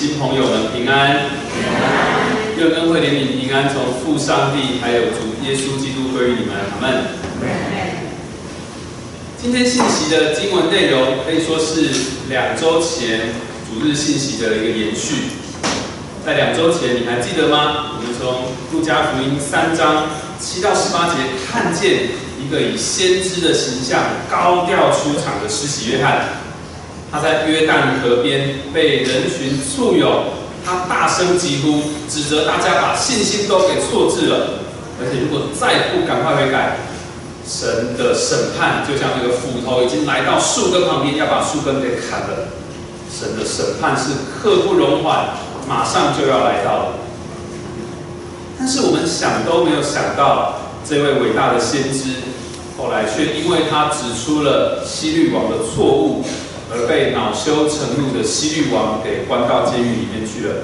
新朋友们平安，愿恩惠怜悯平安从父上帝还有主耶稣基督归于你们，阿门。今天信息的经文内容可以说是两周前主日信息的一个延续。在两周前，你还记得吗？我们从路加福音三章七到十八节看见一个以先知的形象高调出场的施洗约翰。他在约旦河边被人群簇拥，他大声疾呼，指责大家把信心都给错置了。而且如果再不赶快悔改，神的审判就像这个斧头已经来到树根旁边，要把树根给砍了。神的审判是刻不容缓，马上就要来到了。但是我们想都没有想到，这位伟大的先知，后来却因为他指出了希律王的错误。而被恼羞成怒的西律王给关到监狱里面去了。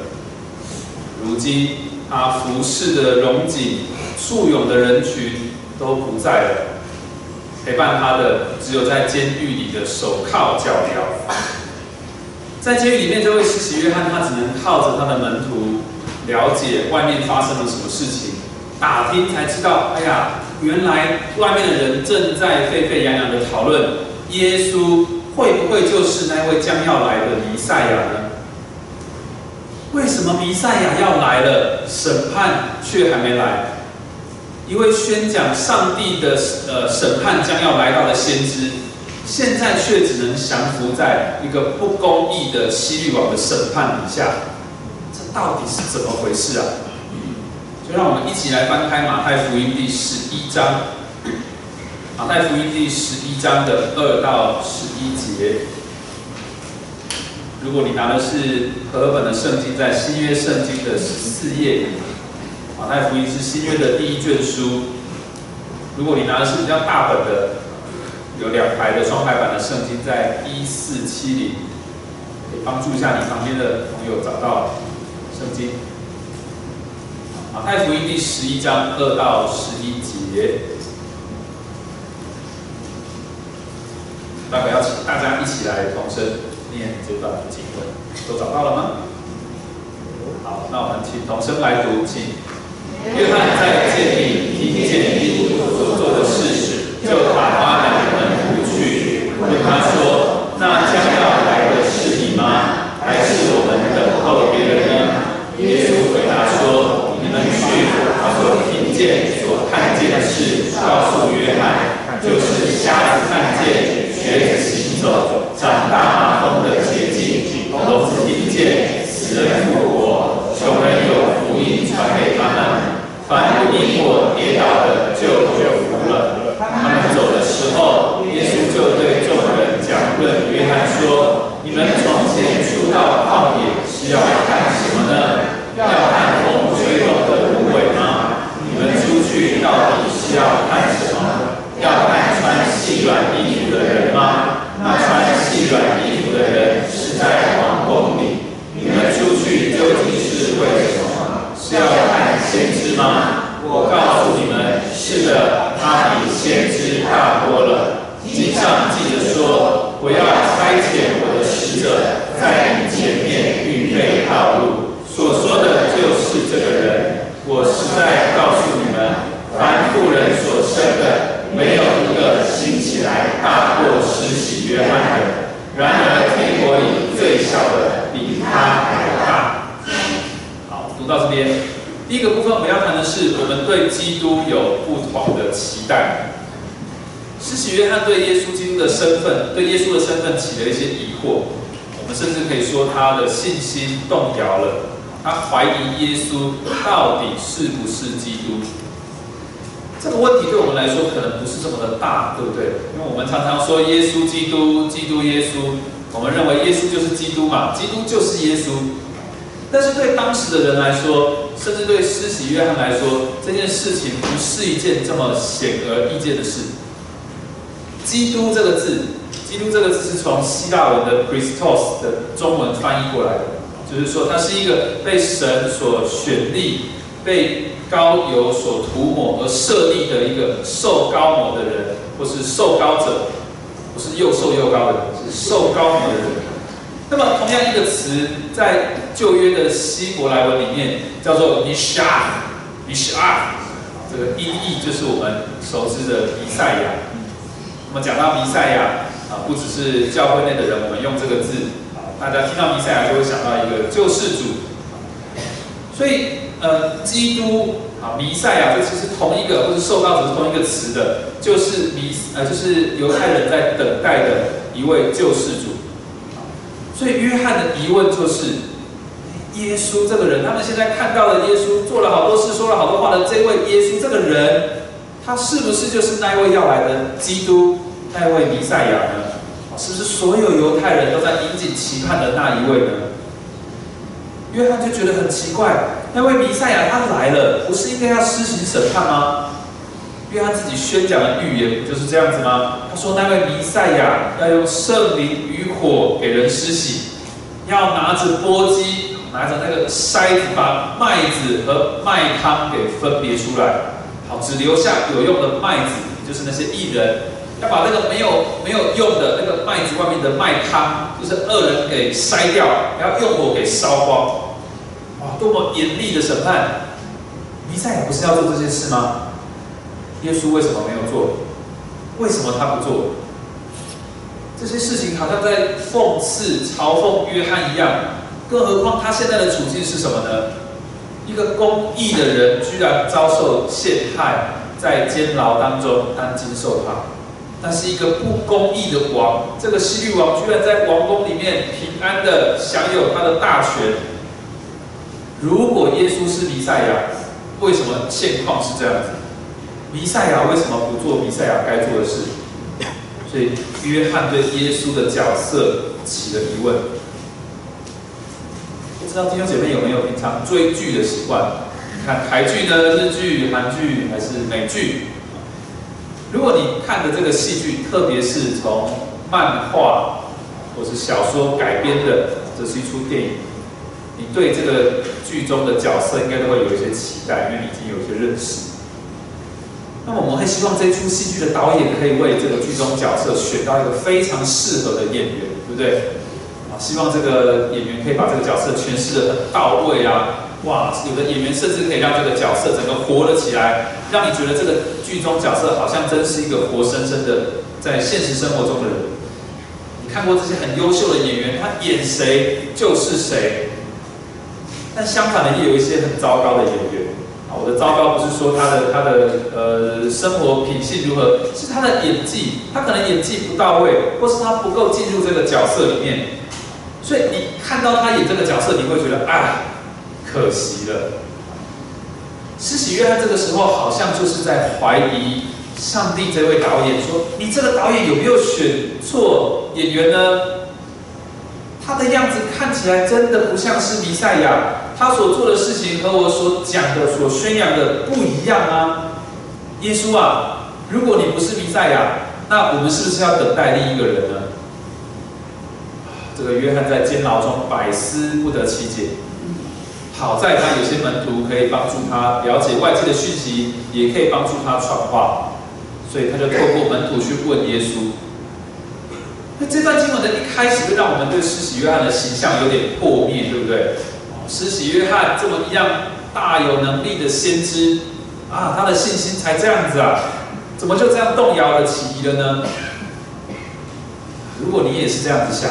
如今他服侍的荣景、簇拥的人群都不在了，陪伴他的只有在监狱里的手铐脚镣。在监狱里面，这位施洗约翰他只能靠着他的门徒了解外面发生了什么事情，打听才知道，哎呀，原来外面的人正在沸沸扬扬的讨论耶稣。会不会就是那位将要来的弥赛亚呢？为什么弥赛亚要来了，审判却还没来？一位宣讲上帝的呃审判将要来到的先知，现在却只能降服在一个不公义的西律王的审判底下，这到底是怎么回事啊？就让我们一起来翻开马太福音第十一章。马太福音第十一章的二到十一节，如果你拿的是和合本的圣经，在新约圣经的十四页，马太福音是新约的第一卷书。如果你拿的是比较大本的，有两排的双排版的圣经，在一四七零，可以帮助一下你旁边的朋友找到圣经。马太福音第十一章二到十一节。待会要请大家一起来同声念这段经文，都找到了吗？好，那我们请同声来读，请。约翰在建立听见基督所做的事时，就打发两个门徒去，问他说：“那将要来的是你吗？还是我们等候别人呢？”耶稣回答说：“你们去，把所听见、所看见的事告诉约翰，就是瞎子看见。”学习行走，长大马蜂的捷径，聋子听见，死人复活，穷人有福音传给他们。凡不因我跌倒的，就有福了。他们走的时候，耶稣就对众人讲论约翰说：“你们从前出到旷野是要看什么呢？要看风吹动的芦苇吗？你们出去到底是要看什么？要看穿细软衣。”的人吗？那穿细软衣服的人是在皇宫里。你们出去究竟是为什么？是要看先知吗？我告诉你们，是的，他比先知大多了。经上记着说：“我要差遣我的使者在你前面预备道路。”所说的就是这个人。我实在告诉你们，凡妇人所生的。没有一个兴起来大过施洗约翰的。然而天国里最小的比他还大。好，读到这边，第一个部分我们要谈的是，我们对基督有不同的期待。施洗约翰对耶稣基督的身份，对耶稣的身份起了一些疑惑。我们甚至可以说他的信心动摇了，他怀疑耶稣到底是不是基督。这个问题对我们来说可能不是这么的大，对不对？因为我们常常说耶稣基督，基督耶稣，我们认为耶稣就是基督嘛，基督就是耶稣。但是对当时的人来说，甚至对施洗约翰来说，这件事情不是一件这么显而易见的事。基督这个字，基督这个字是从希腊文的 Christos 的中文翻译过来的，就是说他是一个被神所选立，被。高油所涂抹而设立的一个受高抹的人，或是受高者，不是又瘦又高的人，是受高抹的人。那么同样一个词，在旧约的希伯来文里面叫做 Mishah，Mishah，这个音译就是我们熟知的以赛亚。讲到弥赛亚啊，不只是教会内的人，我们用这个字啊，大家听到弥赛亚就会想到一个救世主。所以呃，基督啊，弥赛亚这其实同一个，或是受到者同一个词的，就是弥呃，就是犹太人在等待的一位救世主。所以约翰的疑问就是：耶稣这个人，他们现在看到的耶稣做了好多事、说了好多话的这位耶稣这个人，他是不是就是那位要来的基督，那位弥赛亚呢？是不是所有犹太人都在引颈期盼的那一位呢？约翰就觉得很奇怪，那位弥赛亚他来了，不是应该要施行审判吗？约翰自己宣讲的预言不就是这样子吗？他说那位弥赛亚要用圣灵与火给人施洗，要拿着钵机，拿着那个筛子，把麦子和麦汤给分别出来，好，只留下有用的麦子，就是那些艺人，要把那个没有没有用的那个麦子外面的麦糠，就是恶人给筛掉，然后用火给烧光。哇，多么严厉的审判！弥赛亚不是要做这件事吗？耶稣为什么没有做？为什么他不做？这些事情好像在讽刺、嘲讽约翰一样。更何况他现在的处境是什么呢？一个公义的人居然遭受陷害，在监牢当中担惊受怕。他是一个不公义的王，这个西律王居然在王宫里面平安的享有他的大权。如果耶稣是弥赛亚，为什么现况是这样子？弥赛亚为什么不做弥赛亚该做的事？所以约翰对耶稣的角色起了疑问。不知道弟兄姐妹有没有平常追剧的习惯？你看台剧呢，日剧、韩剧还是美剧？如果你看的这个戏剧，特别是从漫画或是小说改编的，这是一出电影，你对这个剧中的角色应该都会有一些期待，因为你已经有一些认识。那么我们会希望这出戏剧的导演可以为这个剧中角色选到一个非常适合的演员，对不对？啊，希望这个演员可以把这个角色诠释的很到位啊！哇，有的演员甚至可以让这个角色整个活了起来，让你觉得这个剧中角色好像真是一个活生生的在现实生活中的人。你看过这些很优秀的演员，他演谁就是谁。但相反的，也有一些很糟糕的演员啊。我的糟糕不是说他的他的呃生活品性如何，是他的演技，他可能演技不到位，或是他不够进入这个角色里面，所以你看到他演这个角色，你会觉得啊，可惜了。施洗约翰这个时候好像就是在怀疑上帝这位导演，说你这个导演有没有选错演员呢？他的样子看起来真的不像是弥赛亚。他所做的事情和我所讲的、所宣扬的不一样啊！耶稣啊，如果你不是弥赛亚，那我们是不是要等待另一个人呢？这个约翰在监牢中百思不得其解。好在他有些门徒可以帮助他了解外界的讯息，也可以帮助他传话，所以他就透过门徒去问耶稣。那这段经文的一开始就让我们对施洗约翰的形象有点破灭，对不对？施洗约翰这么一样大有能力的先知啊，他的信心才这样子啊，怎么就这样动摇了起疑了呢？如果你也是这样子想，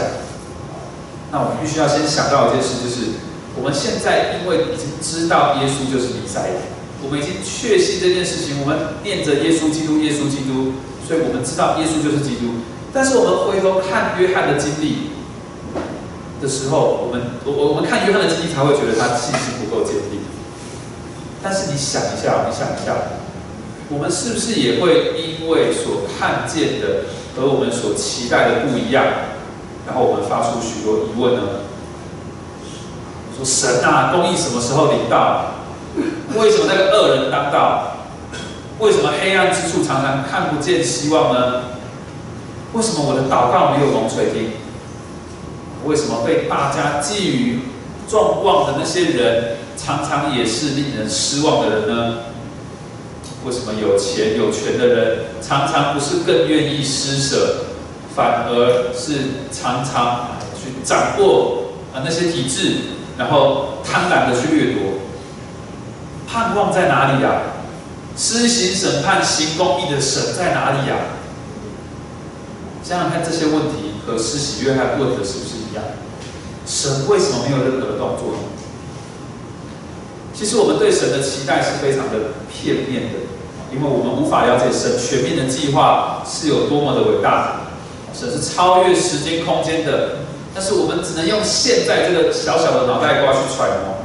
那我们必须要先想到一件事，就是我们现在因为已经知道耶稣就是弥赛亚，我们已经确信这件事情，我们念着耶稣基督，耶稣基督，所以我们知道耶稣就是基督。但是我们回头看约翰的经历。的时候，我们我我们看约翰的经历，才会觉得他信心不够坚定。但是你想一下，你想一下，我们是不是也会因为所看见的和我们所期待的不一样，然后我们发出许多疑问呢？说神啊，公义什么时候临到？为什么那个恶人当道？为什么黑暗之处常常看不见希望呢？为什么我的祷告没有蒙垂听？为什么被大家寄予众望的那些人，常常也是令人失望的人呢？为什么有钱有权的人，常常不是更愿意施舍，反而是常常去掌握啊那些体制，然后贪婪的去掠夺。盼望在哪里呀？施行审判、行公义的神在哪里呀？想想看，这些问题和施洗约翰问的是不是一样？神为什么没有任何的动作呢？其实我们对神的期待是非常的片面的，因为我们无法了解神全面的计划是有多么的伟大。神是超越时间空间的，但是我们只能用现在这个小小的脑袋瓜去揣摩。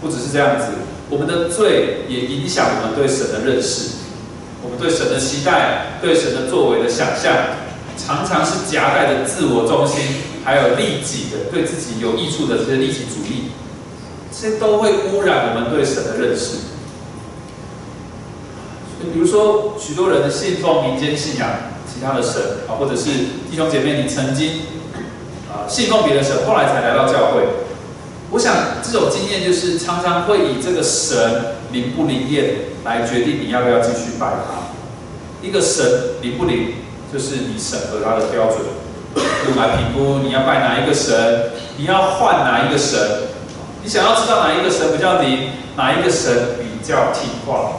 不只是这样子，我们的罪也影响我们对神的认识，我们对神的期待、对神的作为的想象，常常是夹带着自我中心，还有利己的、对自己有益处的这些利己主义。这些都会污染我们对神的认识。比如说，许多人的信奉民间信仰其他的神啊，或者是弟兄姐妹，你曾经啊信奉别的神，后来才来到教会。我想这种经验就是常常会以这个神灵不灵验来决定你要不要继续拜他。一个神灵不灵，就是你审核他的标准，用来评估你要拜哪一个神，你要换哪一个神。你想要知道哪一个神比较灵，哪一个神比较听话？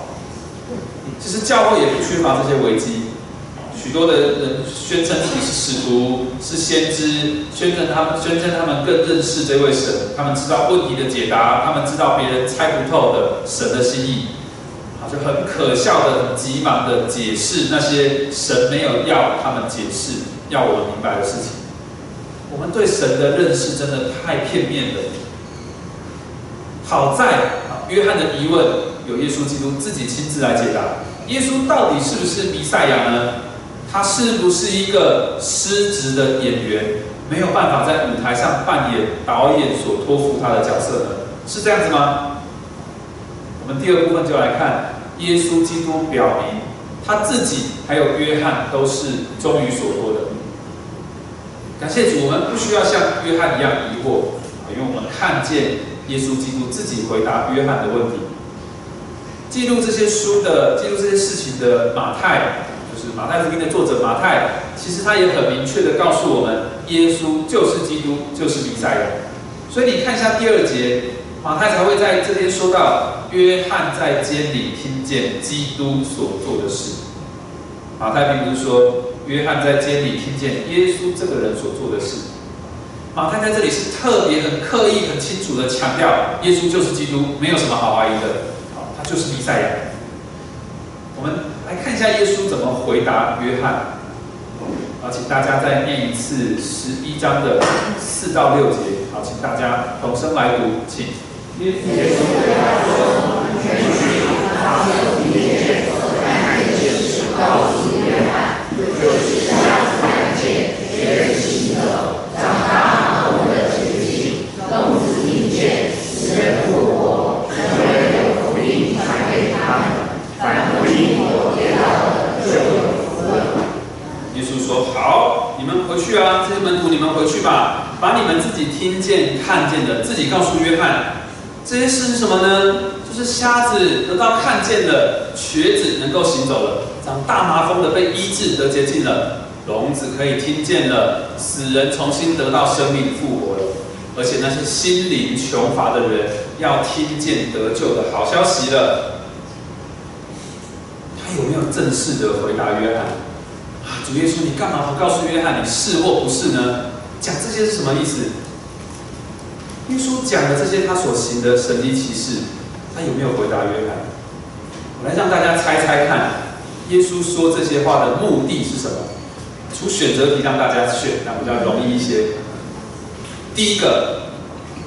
其实教会也不缺乏这些危机。许多的人宣称自己是使徒、是先知，宣称他们宣称他们更认识这位神，他们知道问题的解答，他们知道别人猜不透的神的心意，啊，就很可笑的、急忙的解释那些神没有要他们解释、要我明白的事情。我们对神的认识真的太片面了。好在啊，约翰的疑问有耶稣基督自己亲自来解答。耶稣到底是不是弥赛亚呢？他是不是一个失职的演员，没有办法在舞台上扮演导演所托付他的角色呢？是这样子吗？我们第二部分就来看耶稣基督表明他自己还有约翰都是忠于所托的。感谢主，我们不需要像约翰一样疑惑，因为我们看见。耶稣基督自己回答约翰的问题，记录这些书的、记录这些事情的马太，是马太福音的作者马太，其实他也很明确的告诉我们，耶稣就是基督，就是弥赛亚。所以你看一下第二节，马太才会在这边说到，约翰在监里听见基督所做的事。马太并不是说约翰在监里听见耶稣这个人所做的事。马太在这里是特别很刻意、很清楚的强调，耶稣就是基督，没有什么好怀疑的。好，他就是弥赛亚。我们来看一下耶稣怎么回答约翰。好，请大家再念一次十一章的四到六节。好，请大家同声来读，请。耶稣对他说：“全去把所听见、所看见的事告诉约翰，就是瞎子看见，别人行走，长大。”耶稣说：“好，你们回去啊，这些门徒，你们回去吧，把你们自己听见、看见的，自己告诉约翰。这些事是什么呢？就是瞎子得到看见了，瘸子能够行走了，长大麻风的被医治得洁净了，聋子可以听见了，死人重新得到生命复活了。而且那些心灵穷乏的人要听见得救的好消息了。”他有没有正式的回答约翰？主耶稣，你干嘛不告诉约翰你是或不是呢？讲这些是什么意思？耶稣讲的这些他所行的神迹奇事，他有没有回答约翰？我来让大家猜猜看，耶稣说这些话的目的是什么？出选择题让大家选，那比较容易一些。第一个，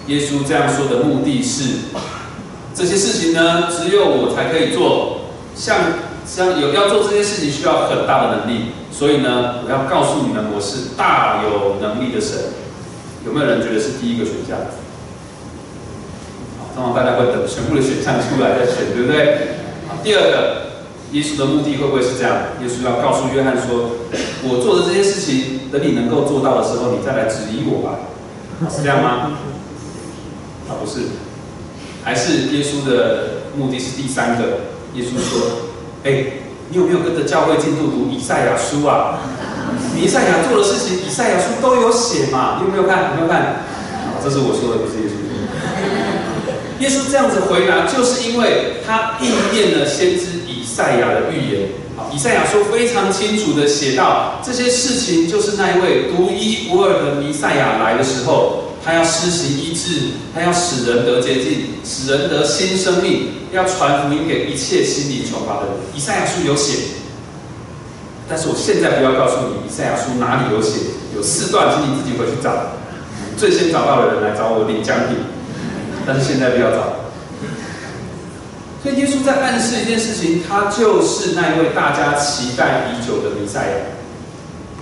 耶稣这样说的目的是，这些事情呢，只有我才可以做，像。像有要做这件事情需要很大的能力，所以呢，我要告诉你们，我是大有能力的神。有没有人觉得是第一个选项？好，通常大家会等全部的选项出来再选，对不对？好，第二个，耶稣的目的会不会是这样？耶稣要告诉约翰说，我做的这些事情，等你能够做到的时候，你再来质疑我吧。是这样吗？啊，不是，还是耶稣的目的是第三个。耶稣说。哎，你有没有跟着教会进度读以赛亚书啊？弥赛亚做的事情，以赛亚书都有写嘛？你有没有看？有没有看？好这是我说的，不是耶稣。耶稣这样子回答，就是因为他应验了先知以赛亚的预言。好，以赛亚书非常清楚的写到，这些事情就是那一位独一无二的弥赛亚来的时候，他要施行医治，他要使人得洁净，使人得新生命，要传福音给一切心灵穷乏的人。以赛亚书有写。但是我现在不要告诉你，以赛亚书哪里有写？有四段，请你自己回去找。最先找到的人来找我领奖品。但是现在不要找。所以耶稣在暗示一件事情，他就是那一位大家期待已久的弥赛亚。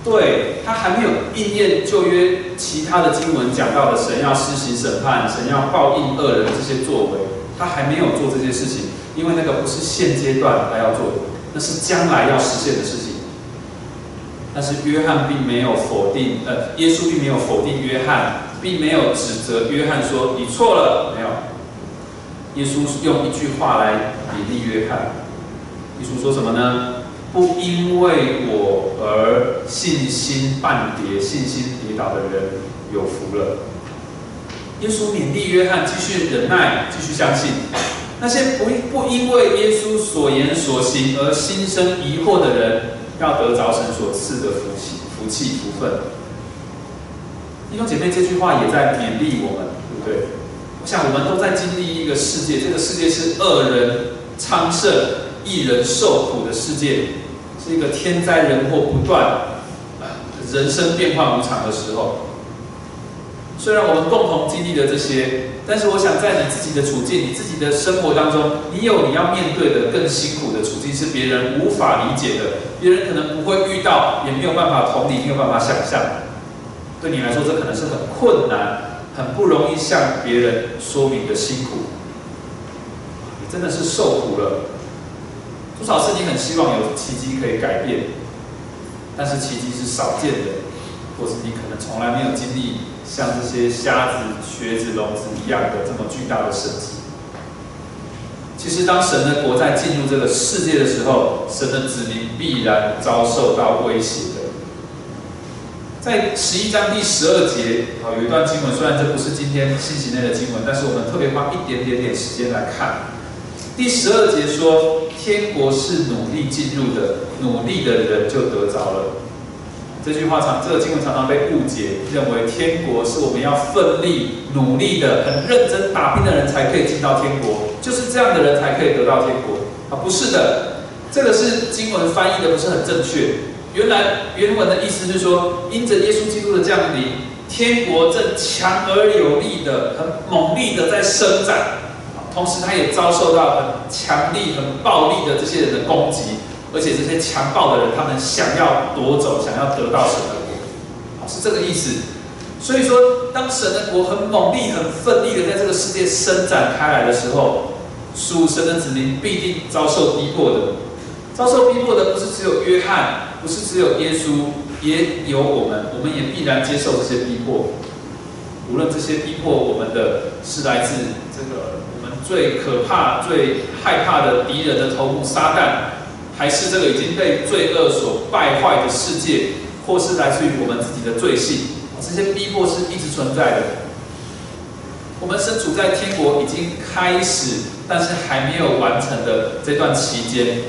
对他还没有应验旧约其他的经文讲到的神要施行审判、神要报应恶人这些作为，他还没有做这些事情，因为那个不是现阶段他要做的，那是将来要实现的事情。但是约翰并没有否定，呃，耶稣并没有否定约翰，并没有指责约翰说你错了，没有。耶稣用一句话来勉励约翰。耶稣说什么呢？不因为我而信心半跌、信心跌倒的人有福了。耶稣勉励约翰继续忍耐、继续相信。那些不不因为耶稣所言所行而心生疑惑的人。要得着神所赐的福气、福气、福分。弟兄姐妹，这句话也在勉励我们，对不对？我想我们都在经历一个世界，这个世界是恶人昌盛、一人受苦的世界，这个天灾人祸不断、人生变化无常的时候。虽然我们共同经历了这些，但是我想在你自己的处境、你自己的生活当中，你有你要面对的更辛苦的处境，是别人无法理解的，别人可能不会遇到，也没有办法同理，没有办法想象。对你来说，这可能是很困难、很不容易向别人说明的辛苦。你真的是受苦了，多少是你很希望有奇迹可以改变，但是奇迹是少见的，或是你可能从来没有经历。像这些瞎子、瘸子、聋子一样的这么巨大的神迹，其实当神的国在进入这个世界的时候，神的子民必然遭受到威胁的。在十一章第十二节，好有一段经文，虽然这不是今天信息内的经文，但是我们特别花一点点点时间来看。第十二节说：“天国是努力进入的，努力的人就得着了。”这句话常，这个经文常常被误解，认为天国是我们要奋力努力的、很认真打拼的人才可以进到天国，就是这样的人才可以得到天国啊？不是的，这个是经文翻译的不是很正确。原来原文的意思是说，因着耶稣基督的降临，天国正强而有力的、很猛力的在伸展，同时他也遭受到很强力、很暴力的这些人的攻击。而且这些强暴的人，他们想要夺走，想要得到神的国，是这个意思。所以说，当神的国很猛力、很奋力的在这个世界伸展开来的时候，属神的子民必定遭受逼迫的。遭受逼迫的不是只有约翰，不是只有耶稣，也有我们，我们也必然接受这些逼迫。无论这些逼迫我们的是来自这个最可怕、最害怕的敌人的头目撒旦。还是这个已经被罪恶所败坏的世界，或是来自于我们自己的罪性，这些逼迫是一直存在的。我们身处在天国已经开始，但是还没有完成的这段期间，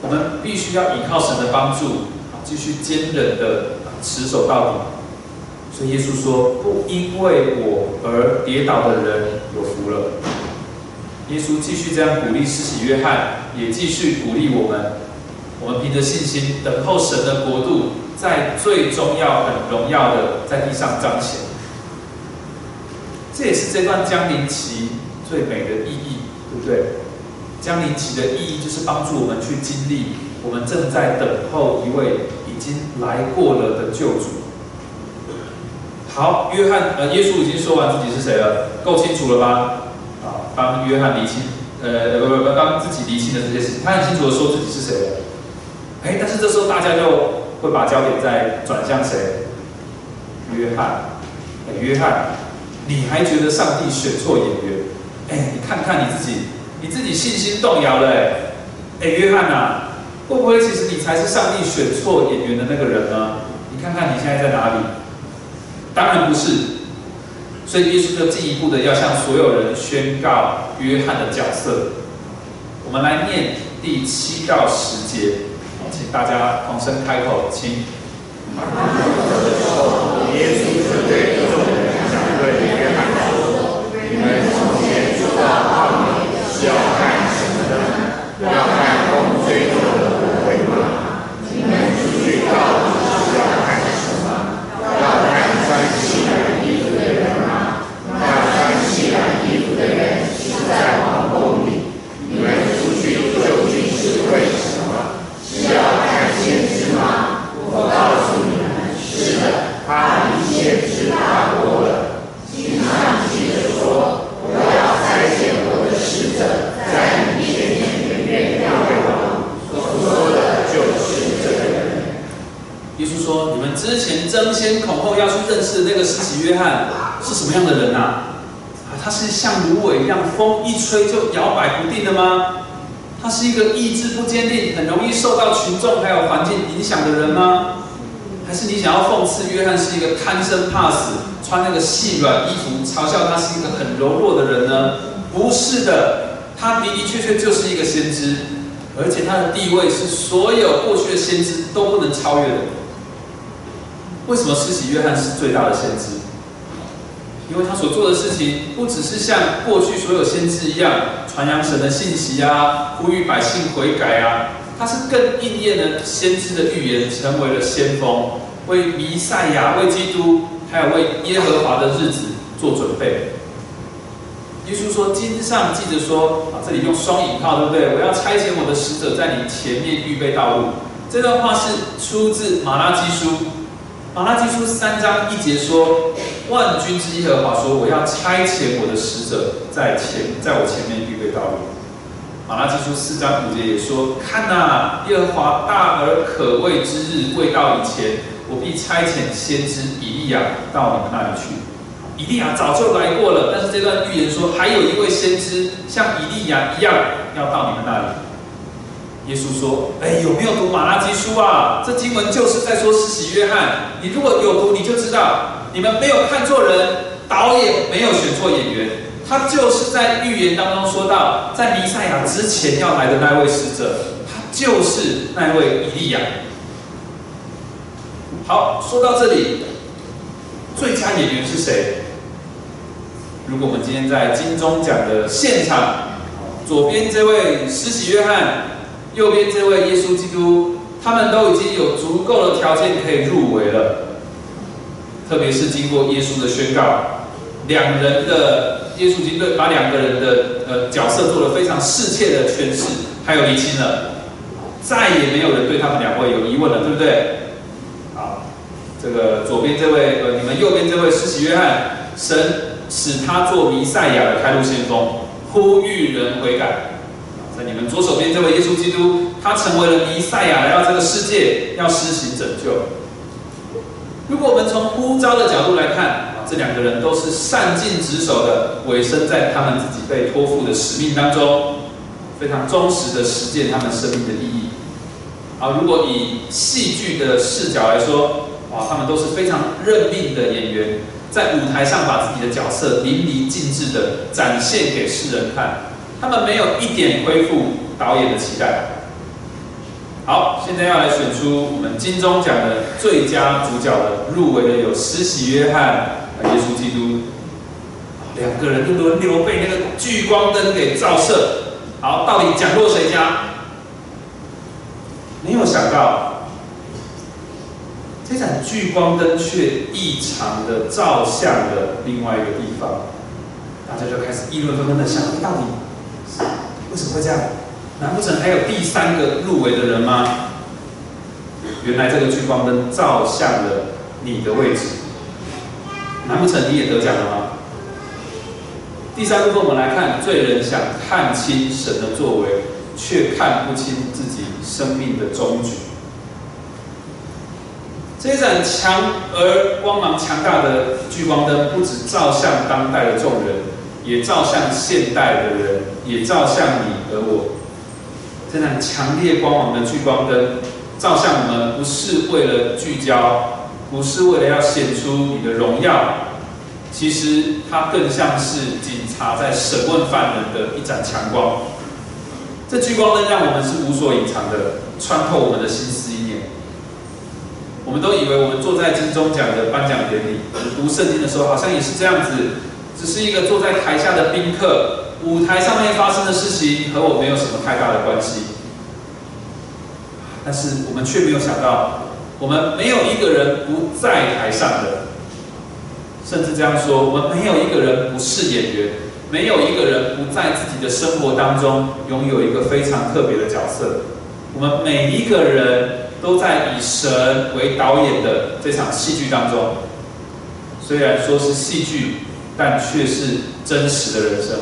我们必须要依靠神的帮助，继续坚韧的持守到底。所以耶稣说：“不因为我而跌倒的人有福了。”耶稣继续这样鼓励施洗约翰，也继续鼓励我们。我们凭着信心等候神的国度，在最终要很荣耀的在地上彰显。这也是这段降临期最美的意义，对不对？降临期的意义就是帮助我们去经历，我们正在等候一位已经来过了的救主。好，约翰呃，耶稣已经说完自己是谁了，够清楚了吧？帮约翰厘清，呃，不不不，帮自己厘清的这些事情，他很清楚的说自己是谁了。哎，但是这时候大家就会把焦点再转向谁？约翰，哎，约翰，你还觉得上帝选错演员？哎，你看看你自己，你自己信心动摇了，哎，哎，约翰呐，会不会其实你才是上帝选错演员的那个人呢？你看看你现在在哪里？当然不是。所以耶稣就进一步的要向所有人宣告约翰的角色。我们来念第七到十节，请大家同声开口，请。耶稣就对众人讲对约翰说：“你们从前知道奥秘是要看什么呢？要看风吹动的芦苇吗？你们出去到底是要看什么？要看穿细染衣服的人吗？那穿细染衣服的人是在王宫里。你们出去究竟是为什么？是要看先知吗？我告诉你们，是的，他比先知大多了。经上记着说：我要差遣我的使者在你前面检验两位王。所说的就是这个人。耶稣说：“你们之前争先恐后要去认识的那个施洗约翰是什么样的人呐、啊？他是像芦苇一样，风一吹就摇摆不定的吗？他是一个意志不坚定、很容易受到群众还有环境影响的人吗？还是你想要讽刺约翰是一个贪生怕死、穿那个细软衣服，嘲笑他是一个很柔弱的人呢？不是的，他的的确确就是一个先知，而且他的地位是所有过去的先知都不能超越的。为什么施洗约翰是最大的先知？因为他所做的事情不只是像过去所有先知一样传扬神的信息啊，呼吁百姓悔改啊，他是更应验了先知的预言，成为了先锋，为弥赛亚、为基督，还有为耶和华的日子做准备。耶稣说：“经上记着说，啊，这里用双引号，对不对？我要差遣我的使者在你前面预备道路。”这段话是出自马拉基书。马拉基书三章一节说：“万军之耶和华说，我要差遣我的使者在前，在我前面预备道路。”马拉基书四章五节也说：“看呐、耶和华大而可畏之日未到以前，我必差遣先知以利亚到你们那里去。”以利亚早就来过了，但是这段预言说还有一位先知像以利亚一样要到你们那里。耶稣说：“哎，有没有读马拉基书啊？这经文就是在说施洗约翰。你如果有读，你就知道，你们没有看错人，导演没有选错演员，他就是在预言当中说到，在弥赛亚之前要来的那位使者，他就是那位以利亚。好，说到这里，最佳演员是谁？如果我们今天在金钟奖的现场，左边这位施洗约翰。右边这位耶稣基督，他们都已经有足够的条件可以入围了。特别是经过耶稣的宣告，两人的耶稣基督把两个人的呃角色做了非常适切的诠释，还有厘清了，再也没有人对他们两位有疑问了，对不对？好，这个左边这位呃，你们右边这位施洗约翰，神使他做弥赛亚的开路先锋，呼吁人悔改。在你们左手边这位耶稣基督，他成为了弥赛亚，来到这个世界要施行拯救。如果我们从呼召的角度来看，啊，这两个人都是善尽职守的，委身在他们自己被托付的使命当中，非常忠实的实践他们生命的意义。啊，如果以戏剧的视角来说，哇，他们都是非常认命的演员，在舞台上把自己的角色淋漓尽致的展现给世人看。他们没有一点恢复导演的期待。好，现在要来选出我们金钟奖的最佳主角的入围的有施洗约翰和、耶稣基督，两个人都轮流被那个聚光灯给照射。好，到底奖落谁家？没有想到，这盏聚光灯却异常的照向了另外一个地方，大家就开始议论纷纷的想，到底。为什么会这样？难不成还有第三个入围的人吗？原来这个聚光灯照向了你的位置，难不成你也得奖了吗？第三部分我们来看，罪人想看清神的作为，却看不清自己生命的终局。这盏强而光芒强大的聚光灯，不止照向当代的众人。也照向现代的人，也照向你和我。这盏强烈光芒的聚光灯，照向我们，不是为了聚焦不是为了要显出你的荣耀，其实它更像是警察在审问犯人的一盏强光。这聚光灯让我们是无所隐藏的，穿透我们的心思意念。我们都以为我们坐在金钟奖的颁奖典礼，读圣经的时候，好像也是这样子，只是一个坐在台下的宾客，舞台上面发生的事情和我没有什么太大的关系。但是我们却没有想到，我们没有一个人不在台上的，甚至这样说，我们没有一个人不是演员，没有一个人不在自己的生活当中拥有一个非常特别的角色。我们每一个人。都在以神为导演的这场戏剧当中，虽然说是戏剧，但却是真实的人生。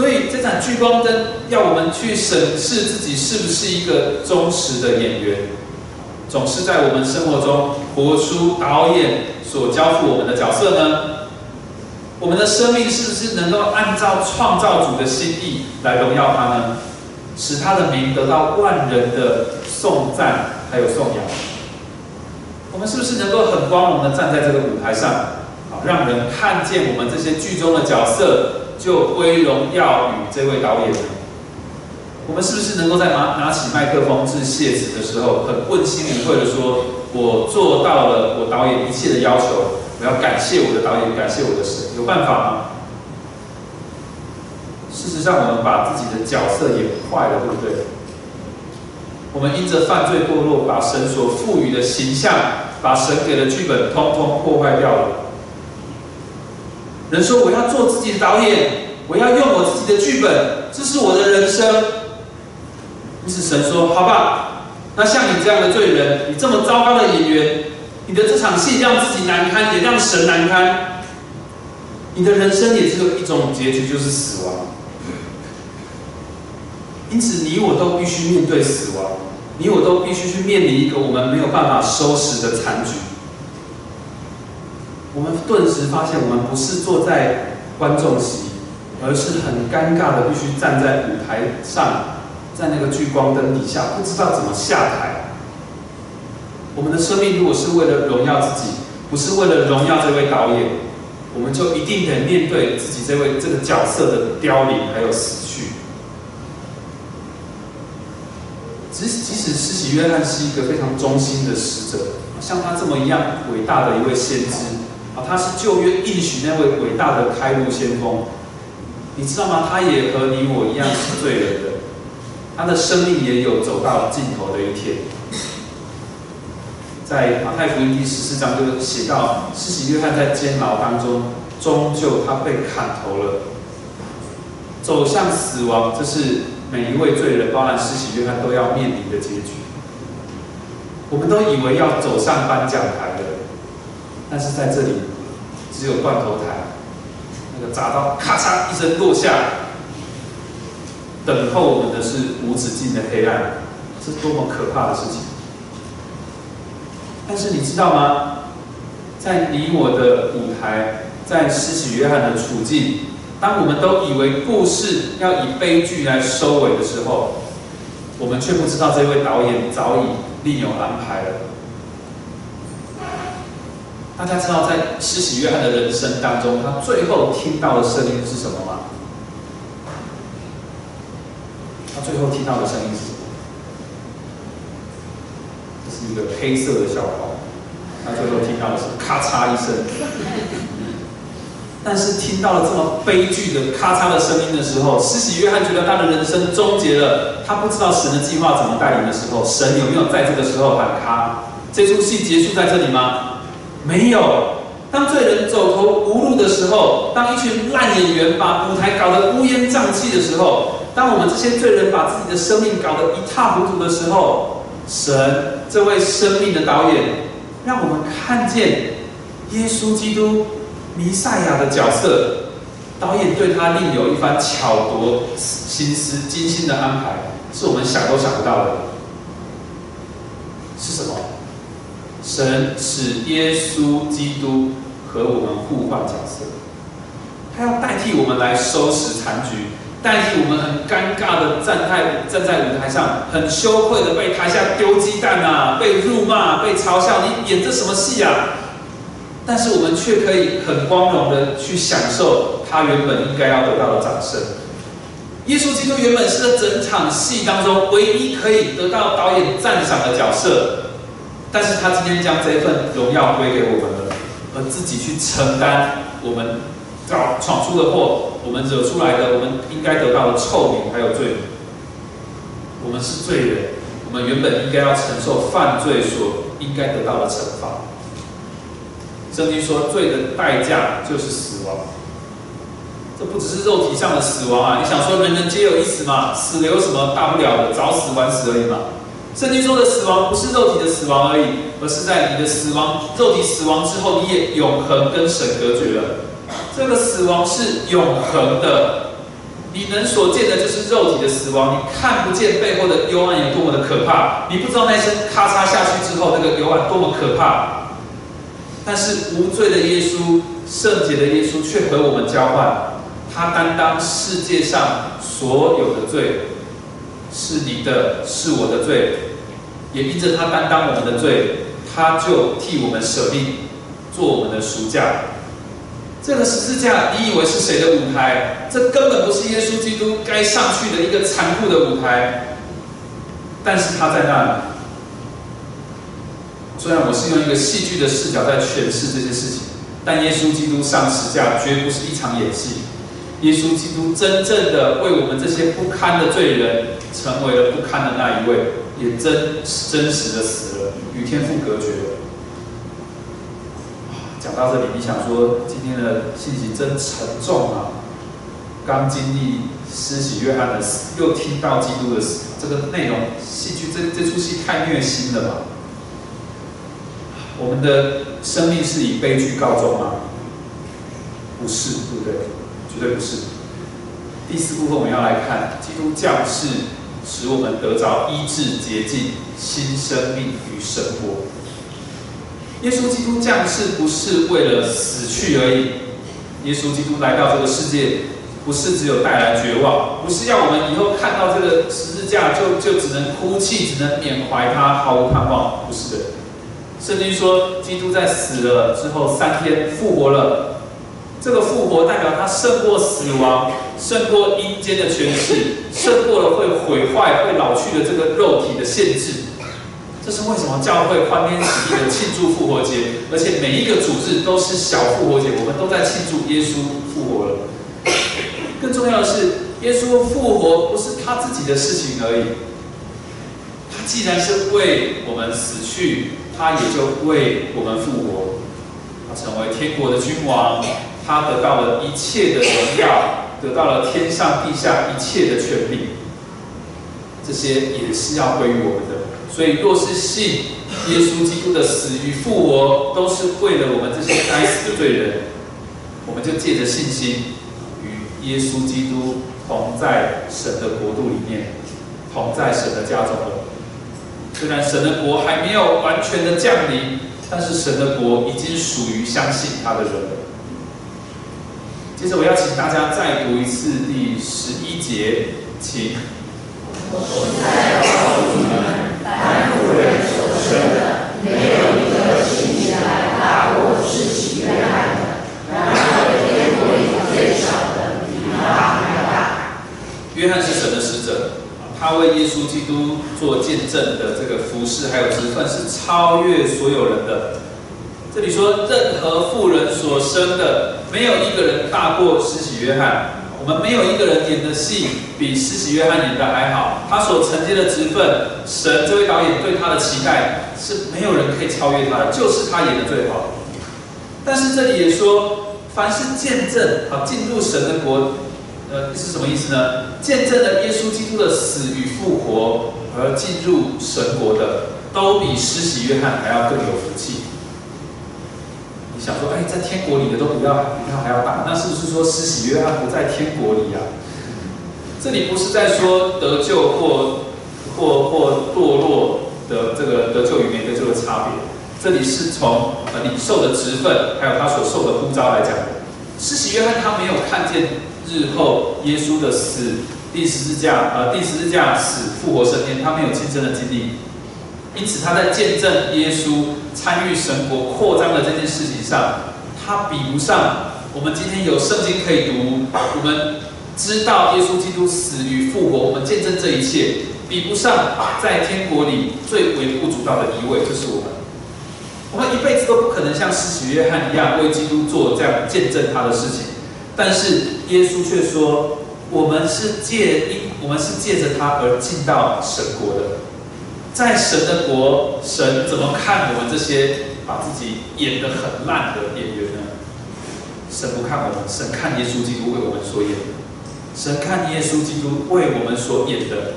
所以这盏聚光灯要我们去审视自己是不是一个忠实的演员，总是在我们生活中活出导演所交付我们的角色呢？我们的生命是不是能够按照创造主的心意来荣耀他呢？使他的名得到万人的颂赞，还有颂扬。我们是不是能够很光荣的站在这个舞台上，好让人看见我们这些剧中的角色，就归荣耀与这位导演？我们是不是能够在拿拿起麦克风致谢词的时候，很问心无愧的说：“我做到了我导演一切的要求，我要感谢我的导演，感谢我的神。”有办法吗？事实上，我们把自己的角色演坏了，对不对？我们因着犯罪堕落，把神所赋予的形象，把神给的剧本，通通破坏掉了。人说我要做自己的导演，我要用我自己的剧本，这是我的人生。于是神说：“好吧，那像你这样的罪人，你这么糟糕的演员，你的这场戏让自己难堪，也让神难堪，你的人生也只有一种结局，就是死亡。”因此，你我都必须面对死亡，你我都必须去面临一个我们没有办法收拾的残局。我们顿时发现，我们不是坐在观众席，而是很尴尬的，必须站在舞台上，在那个聚光灯底下，不知道怎么下台。我们的生命如果是为了荣耀自己，不是为了荣耀这位导演，我们就一定得面对自己这位这个角色的凋零，还有死去。即即使施洗约翰是一个非常忠心的使者，像他这么一样伟大的一位先知他是旧约应许那位伟大的开路先锋，你知道吗？他也和你我一样是罪人的，他的生命也有走到尽头的一天。在马太福音第十四章就写到，施洗约翰在监牢当中，终究他被砍头了，走向死亡，这是。每一位罪人，包含施洗约翰，都要面临的结局。我们都以为要走上颁奖台了，但是在这里只有断头台，那个铡刀咔嚓一声落下，等候我们的是无止境的黑暗，是多么可怕的事情！但是你知道吗？在你我的舞台，在施洗约翰的处境。当我们都以为故事要以悲剧来收尾的时候，我们却不知道这位导演早已另有安排了。大家知道，在施洗约翰的人生当中，他最后听到的声音是什么吗？他最后听到的声音是什么？这是一个黑色的小号。他最后听到的是咔嚓一声。但是听到了这么悲剧的咔嚓的声音的时候，施洗约翰觉得他的人生终结了。他不知道神的计划怎么带领的时候，神有没有在这个时候喊咔？这出戏结束在这里吗？没有。当罪人走投无路的时候，当一群烂演员把舞台搞得乌烟瘴气的时候，当我们这些罪人把自己的生命搞得一塌糊涂的时候，神这位生命的导演，让我们看见耶稣基督。弥赛亚的角色，导演对他另有一番巧夺心思、精心的安排，是我们想都想不到的。是什么？神使耶稣基督和我们互换角色，他要代替我们来收拾残局，代替我们很尴尬的站在站在舞台上，很羞愧的被台下丢鸡蛋啊，被辱骂、被嘲笑，你演这什么戏啊？但是我们却可以很光荣的去享受他原本应该要得到的掌声。耶稣基督原本是整场戏当中唯一可以得到导演赞赏的角色，但是他今天将这份荣耀归给我们了，而自己去承担我们闯闯出的祸，我们惹出来的，我们应该得到的臭名还有罪名。我们是罪人，我们原本应该要承受犯罪所应该得到的惩罚。圣经说，罪的代价就是死亡。这不只是肉体上的死亡啊！你想说人人皆有一死嘛？死了有什么大不了的？早死晚死而已嘛。圣经说的死亡不是肉体的死亡而已，而是在你的死亡、肉体死亡之后，你也永恒跟神隔绝了。这个死亡是永恒的，你能所见的就是肉体的死亡，你看不见背后的幽暗有多么的可怕，你不知道那声咔嚓下去之后，那个幽暗多么可怕。但是无罪的耶稣、圣洁的耶稣却和我们交换。他担当世界上所有的罪，是你的，是我的罪，也因着他担当我们的罪，他就替我们舍命，做我们的赎价。这个十字架，你以为是谁的舞台？这根本不是耶稣基督该上去的一个残酷的舞台。但是他在那里。虽然我是用一个戏剧的视角在诠释这些事情，但耶稣基督上十字架绝不是一场演戏。耶稣基督真正的为我们这些不堪的罪人，成为了不堪的那一位，也真真实的死了，与天父隔绝了。讲到这里，你想说今天的信息真沉重啊！刚经历施洗约翰的死，又听到基督的死，这个内容戏剧这这出戏太虐心了吧？我们的生命是以悲剧告终吗？不是，对不对？绝对不是。第四部分我们要来看，基督降世，使我们得着医治、洁净、新生命与生活。耶稣基督降世不是为了死去而已，耶稣基督来到这个世界，不是只有带来绝望，不是要我们以后看到这个十字架就就只能哭泣，只能缅怀他，毫无盼望，不是的。圣经说，基督在死了之后三天复活了。这个复活代表他胜过死亡，胜过阴间的权势，胜过了会毁坏、会老去的这个肉体的限制。这是为什么教会欢天喜地的庆祝复活节，而且每一个主日都是小复活节，我们都在庆祝耶稣复活了。更重要的是，耶稣复活不是他自己的事情而已。他既然是为我们死去，他也就为我们复活，他成为天国的君王。他得到了一切的荣耀，得到了天上地下一切的权利，这些也是要归于我们的。所以，若是信耶稣基督的死与复活，都是为了我们这些该死的罪人，我们就借着信心与耶稣基督同在神的国度里面，同在神的家中了。虽然神的国还没有完全的降临，但是神的国已经属于相信他的人。接着我要请大家再读一次第十一节，请。我在告诉你们，凡妇人所生的，没有一个生起来大过施洗约翰的。然而天国里最小的比他还大。约翰是神的使者，他为耶稣基督做见证的这个服饰还有职分是超越所有人的。这里说，任何妇人所生的，没有一个人大过施洗约翰。我们没有一个人演的戏比施洗约翰演的还好。他所承接的职分，神这位导演对他的期待是没有人可以超越他的，就是他演的最好。但是这里也说，凡是见证好进入神的国，呃，是什么意思呢？见证了耶稣基督的死与复活而进入神国的，都比施洗约翰还要更有福气。想说，哎，在天国里的都比较比他还要大，那是不是说施洗约翰不在天国里呀？这里不是在说得救或或或堕落的这个得救与没得救的差别，这里是从呃领受的职分，还有他所受的呼召来讲。施洗约翰他没有看见日后耶稣的死、第十字架、呃第十字架死、复活升天，他没有亲身的经历，因此他在见证耶稣参与神国扩张的这件事情上，他比不上我们今天有圣经可以读，我们知道耶稣基督死与复活，我们见证这一切，比不上在天国里最微不足道的一位，就是我们。我们一辈子都不可能像施洗约翰一样为基督做这样见证他的事情，但是耶稣却说，我们是借因，我们是借着他而进到神国的。在神的国，神怎么看我们这些把自己演得很烂的演员呢？神不看我们，神看耶稣基督为我们所演的。神看耶稣基督为我们所演的，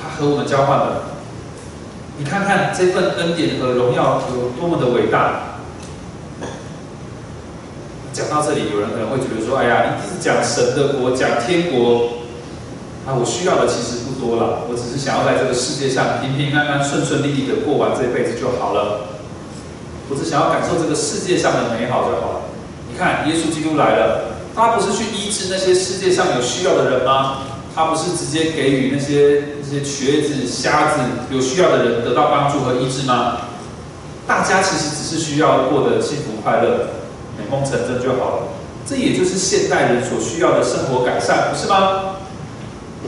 他和我们交换了。你看看这份恩典和荣耀有多么的伟大。讲到这里，有人可能会觉得说：“哎呀，你是讲神的国，讲天国，啊，我需要的其实不多了，我只是想要在这个世界上平平安安、顺顺利利的过完这一辈子就好了。我只想要感受这个世界上的美好就好了。”你看，耶稣基督来了，他不是去医治那些世界上有需要的人吗？他不是直接给予那些那些瘸子、瞎子有需要的人得到帮助和医治吗？大家其实只是需要过得幸福快乐、美梦成真就好了。这也就是现代人所需要的生活改善，不是吗？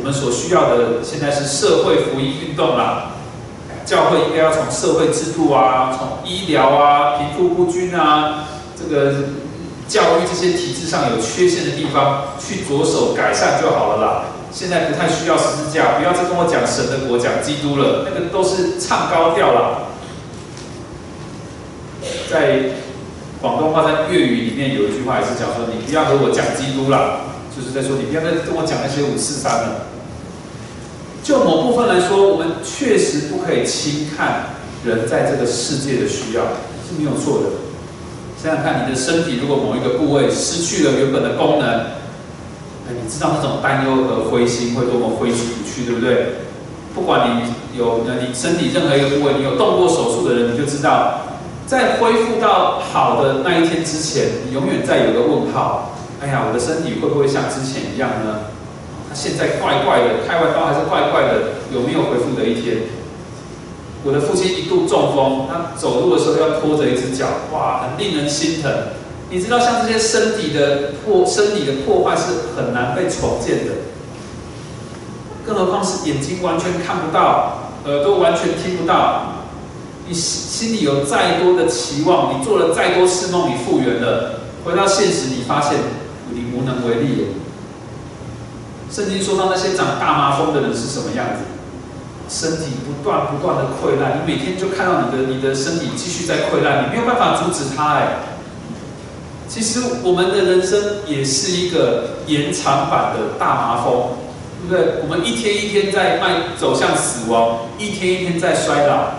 我们所需要的现在是社会福音运动啦。教会应该要从社会制度啊、从医疗啊、贫富不均啊、这个教育这些体制上有缺陷的地方去着手改善就好了啦。现在不太需要十字架，不要再跟我讲神的国、讲基督了，那个都是唱高调啦。在广东话、在粤语里面有一句话也是讲说：“你不要和我讲基督了，就是在说你不要再跟我讲那些五四三了。”就某部分来说，我们确实不可以轻看人在这个世界的需要是没有错的。想想看，你的身体如果某一个部位失去了原本的功能。你知道那种担忧和灰心会多么挥之不去，对不对？不管你有那你身体任何一个部位，你有动过手术的人，你就知道，在恢复到好的那一天之前，你永远在有个问号。哎呀，我的身体会不会像之前一样呢？他现在怪怪的，开完刀还是怪怪的，有没有恢复的一天？我的父亲一度中风，他走路的时候要拖着一只脚，哇，很令人心疼。你知道，像这些身体的破、身体的破坏是很难被重建的，更何况是眼睛完全看不到，耳朵完全听不到。你心心里有再多的期望，你做了再多事梦，你复原了，回到现实，你发现你无能为力。圣经说到那些长大麻风的人是什么样子？身体不断不断的溃烂，你每天就看到你的你的身体继续在溃烂，你没有办法阻止它，哎。其实我们的人生也是一个延长版的大麻风，对不对？我们一天一天在迈走向死亡，一天一天在衰老。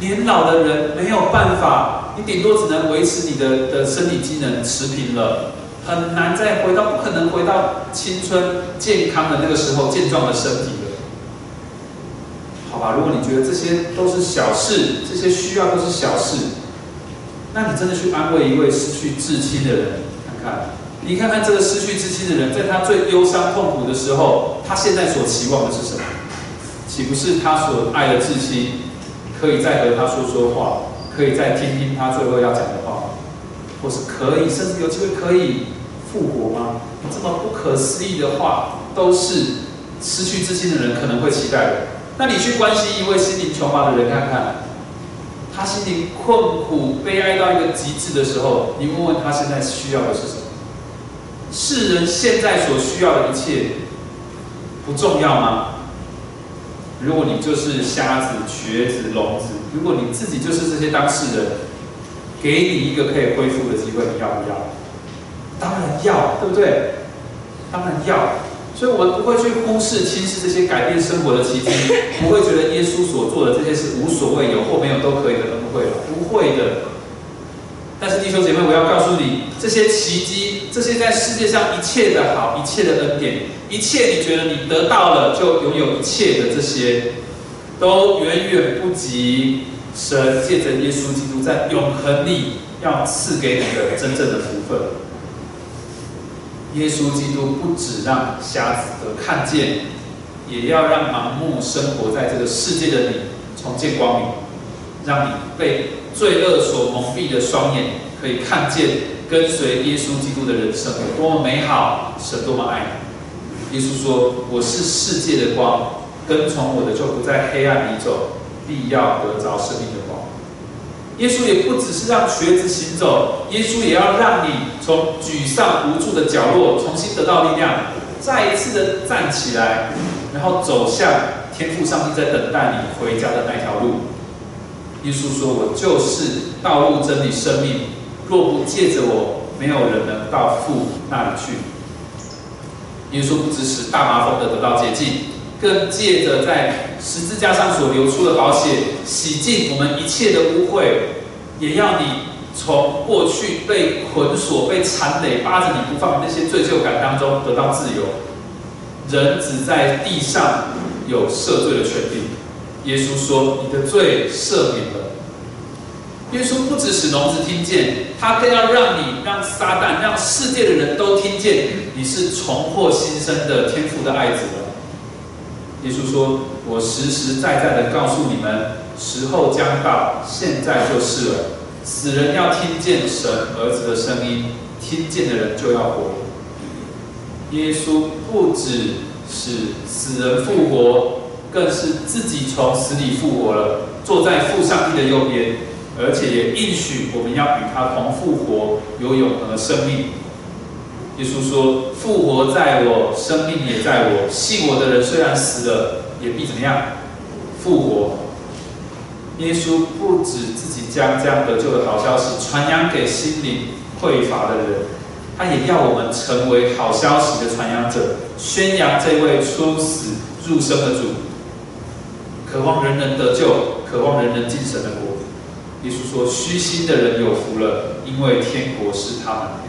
年老的人没有办法，你顶多只能维持你的的身体机能持平了，很难再回到，不可能回到青春健康的那个时候健壮的身体了。好吧，如果你觉得这些都是小事，这些需要都是小事。那你真的去安慰一位失去至亲的人，看看，你看看这个失去至亲的人，在他最忧伤痛苦的时候，他现在所期望的是什么？岂不是他所爱的至亲，可以再和他说说话，可以再听听他最后要讲的话，或是可以，甚至有机会可以复活吗？这么不可思议的话，都是失去自信的人可能会期待的。那你去关心一位心灵穷乏的人，看看。他心灵困苦、悲哀到一个极致的时候，你问问他现在需要的是什么？世人现在所需要的一切不重要吗？如果你就是瞎子、瘸子、聋子，如果你自己就是这些当事人，给你一个可以恢复的机会，你要不要？当然要，对不对？当然要。所以，我们不会去忽视、轻视这些改变生活的奇迹，不会觉得耶稣所做的这些是无所谓，有或没有都可以的，不会，不会的。但是，弟兄姐妹，我要告诉你，这些奇迹，这些在世界上一切的好、一切的恩典，一切你觉得你得到了就拥有一切的这些，都远远不及神借着耶稣基督在永恒里要赐给你的真正的福分。耶稣基督不止让瞎子得看见，也要让盲目生活在这个世界的你重见光明，让你被罪恶所蒙蔽的双眼可以看见跟随耶稣基督的人生有多么美好，神多么爱。耶稣说：“我是世界的光，跟从我的就不在黑暗里走，必要得着生命的光。”耶稣也不只是让瘸子行走，耶稣也要让你从沮丧无助的角落重新得到力量，再一次的站起来，然后走向天父上帝在等待你回家的那条路。耶稣说：“我就是道路、真理、生命，若不借着我，没有人能到父那里去。”耶稣不只使大麻风的得到洁净，更借着在十字架上所流出的宝血，洗净我们一切的污秽，也要你从过去被捆锁、被缠累、扒着你不放的那些罪疚感当中得到自由。人只在地上有赦罪的权利。耶稣说：“你的罪赦免了。”耶稣不只使聋子听见，他更要让你、让撒旦、让世界的人都听见，你是重获新生的天父的爱子了。耶稣说：“我实实在在的告诉你们，时候将到，现在就是了。死人要听见神儿子的声音，听见的人就要活。耶稣不只使死人复活，更是自己从死里复活了，坐在父上帝的右边，而且也应许我们要与他同复活，有永恒的生命。”耶稣说：“复活在我，生命也在我。信我的人虽然死了，也必怎么样？复活。”耶稣不止自己将这样得救的好消息传扬给心灵匮乏的人，他也要我们成为好消息的传扬者，宣扬这位出死入生的主，渴望人人得救，渴望人人进神的国。耶稣说：“虚心的人有福了，因为天国是他们的。”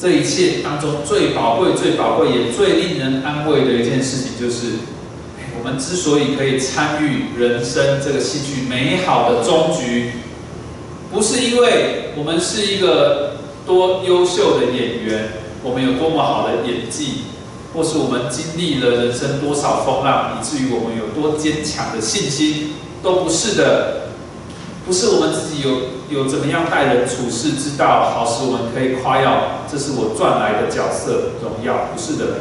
这一切当中最宝贵、最宝贵也最令人安慰的一件事情，就是我们之所以可以参与人生这个戏剧美好的终局，不是因为我们是一个多优秀的演员，我们有多么好的演技，或是我们经历了人生多少风浪，以至于我们有多坚强的信心，都不是的。不是我们自己有有怎么样待人处事之道，好使我们可以夸耀，这是我赚来的角色荣耀。不是的，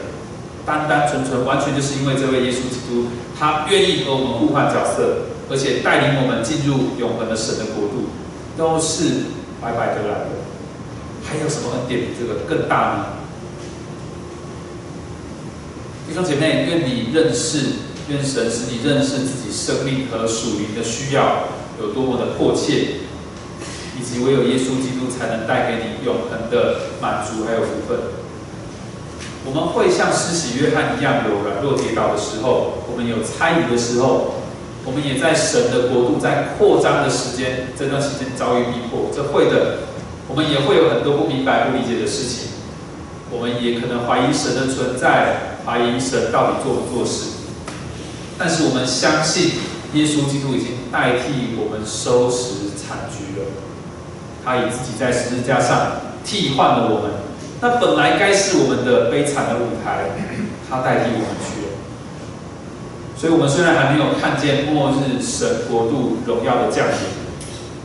单单纯纯完全就是因为这位耶稣基督，他愿意和我们互换角色，而且带领我们进入永恒的神的国度，都是白白得来的。还有什么恩典比这个更大呢？弟兄姐妹，愿你认识，愿神使你认识自己生命和属灵的需要。有多么的迫切，以及唯有耶稣基督才能带给你永恒的满足还有福分。我们会像施洗约翰一样有软弱跌倒的时候，我们有猜疑的时候，我们也在神的国度在扩张的时间这段时间遭遇逼迫，这会的。我们也会有很多不明白、不理解的事情，我们也可能怀疑神的存在，怀疑神到底做不做事。但是我们相信。耶稣基督已经代替我们收拾残局了，他以自己在十字架上替换了我们。那本来该是我们的悲惨的舞台，他代替我们去了。所以，我们虽然还没有看见末日神国度荣耀的降临，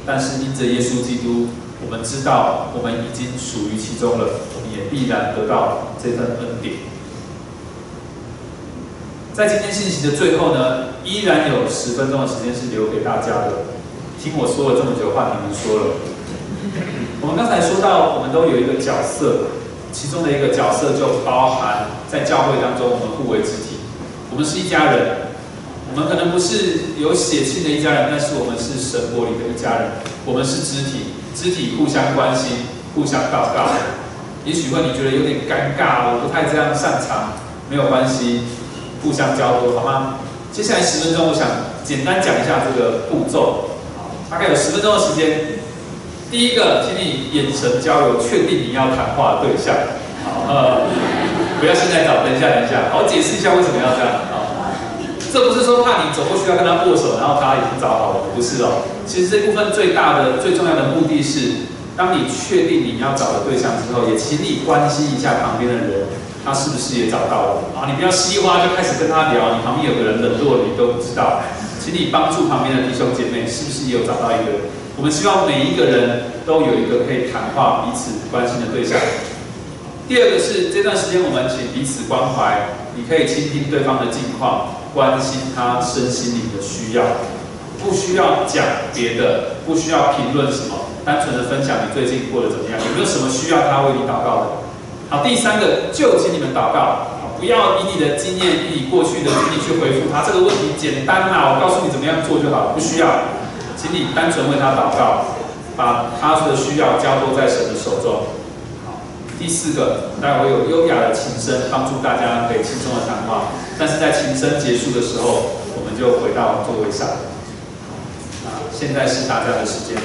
但是因着耶稣基督，我们知道我们已经属于其中了，我们也必然得到这份恩典。在今天信息的最后呢，依然有十分钟的时间是留给大家的。听我说了这么久话，你们说了。我们刚才说到，我们都有一个角色，其中的一个角色就包含在教会当中，我们互为肢体，我们是一家人。我们可能不是有血亲的一家人，但是我们是神国里的一家人。我们是肢体，肢体互相关心，互相祷告。也许会你觉得有点尴尬，我不太这样擅长，没有关系。互相交流，好吗？接下来十分钟，我想简单讲一下这个步骤。大概有十分钟的时间。第一个，请你眼神交流，确定你要谈话的对象。好，呃，不要现在找，等一下，等一下。好，解释一下为什么要这样。好，这不是说怕你走过去要跟他握手，然后他已经找好了，不是哦。其实这部分最大的、最重要的目的是，当你确定你要找的对象之后，也请你关心一下旁边的人，他是不是也找到了啊？你不要稀里哗就开始跟他聊，你旁边有个人冷落你都不知道，请你帮助旁边的弟兄姐妹，是不是也有找到一个？我们希望每一个人都有一个可以谈话、彼此关心的对象。第二个是这段时间我们请彼此关怀，你可以倾听对方的近况，关心他身心灵的需要，不需要讲别的，不需要评论什么。单纯的分享你最近过得怎么样？有没有什么需要他为你祷告的？好，第三个就请你们祷告，不要以你的经验、以你过去的经历去回复他。这个问题简单呐，我告诉你怎么样做就好，不需要，请你单纯为他祷告，把他的需要交托在神的手中。好，第四个，待会有优雅的琴声帮助大家可以轻松的谈话，但是在琴声结束的时候，我们就回到座位上。啊，现在是大家的时间。